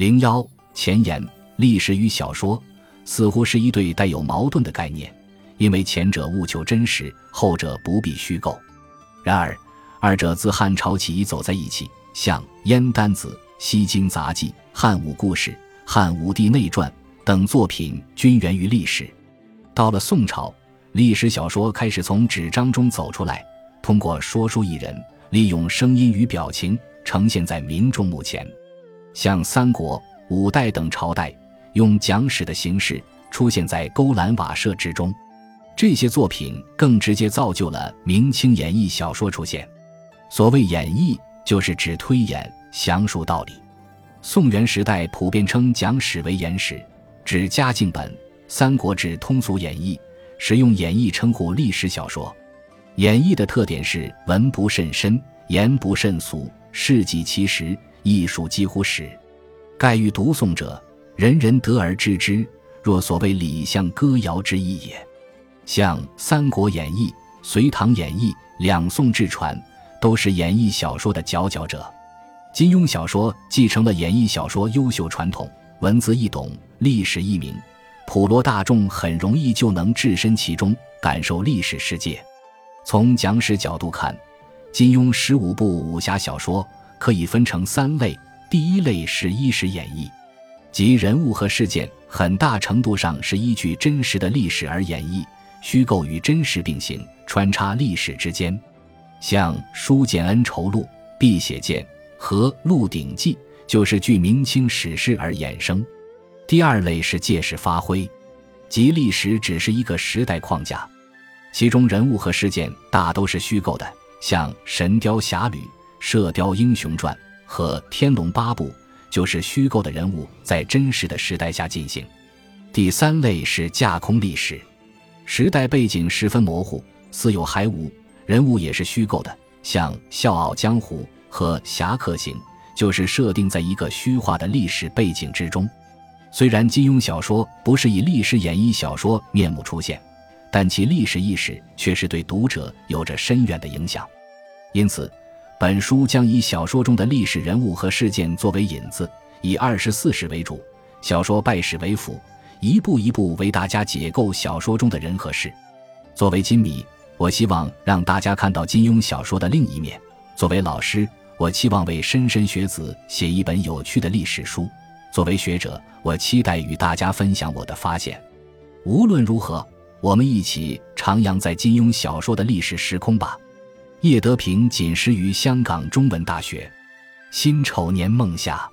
零幺前言：历史与小说似乎是一对带有矛盾的概念，因为前者务求真实，后者不必虚构。然而，二者自汉朝起走在一起，像《燕丹子》《西京杂记》《汉武故事》《汉武帝内传》等作品均源于历史。到了宋朝，历史小说开始从纸张中走出来，通过说书艺人，利用声音与表情呈现在民众目前。像三国、五代等朝代，用讲史的形式出现在勾栏瓦舍之中。这些作品更直接造就了明清演义小说出现。所谓演义，就是指推演、详述道理。宋元时代普遍称讲史为演史，指嘉靖本；三国志通俗演义，使用演义称呼历史小说。演义的特点是文不甚深，言不甚俗，事迹其实。艺术几乎史，盖欲读诵者，人人得而知之，若所谓礼相歌谣之意也。像《三国演义》《隋唐演义》两宋志传，都是演义小说的佼佼者。金庸小说继承了演义小说优秀传统，文字易懂，历史易明，普罗大众很容易就能置身其中，感受历史世界。从讲史角度看，金庸十五部武侠小说。可以分成三类，第一类是衣食演绎，即人物和事件很大程度上是依据真实的历史而演绎，虚构与真实并行，穿插历史之间，像《书剑恩仇录》《碧血剑》和《鹿鼎记》就是据明清史事而衍生。第二类是借势发挥，即历史只是一个时代框架，其中人物和事件大都是虚构的，像《神雕侠侣》。《射雕英雄传》和《天龙八部》就是虚构的人物在真实的时代下进行。第三类是架空历史，时代背景十分模糊，似有还无，人物也是虚构的，像《笑傲江湖》和《侠客行》，就是设定在一个虚化的历史背景之中。虽然金庸小说不是以历史演绎小说面目出现，但其历史意识却是对读者有着深远的影响。因此。本书将以小说中的历史人物和事件作为引子，以二十四史为主，小说拜史为辅，一步一步为大家解构小说中的人和事。作为金迷，我希望让大家看到金庸小说的另一面；作为老师，我期望为莘莘学子写一本有趣的历史书；作为学者，我期待与大家分享我的发现。无论如何，我们一起徜徉在金庸小说的历史时空吧。叶德平仅师于香港中文大学，辛丑年梦夏。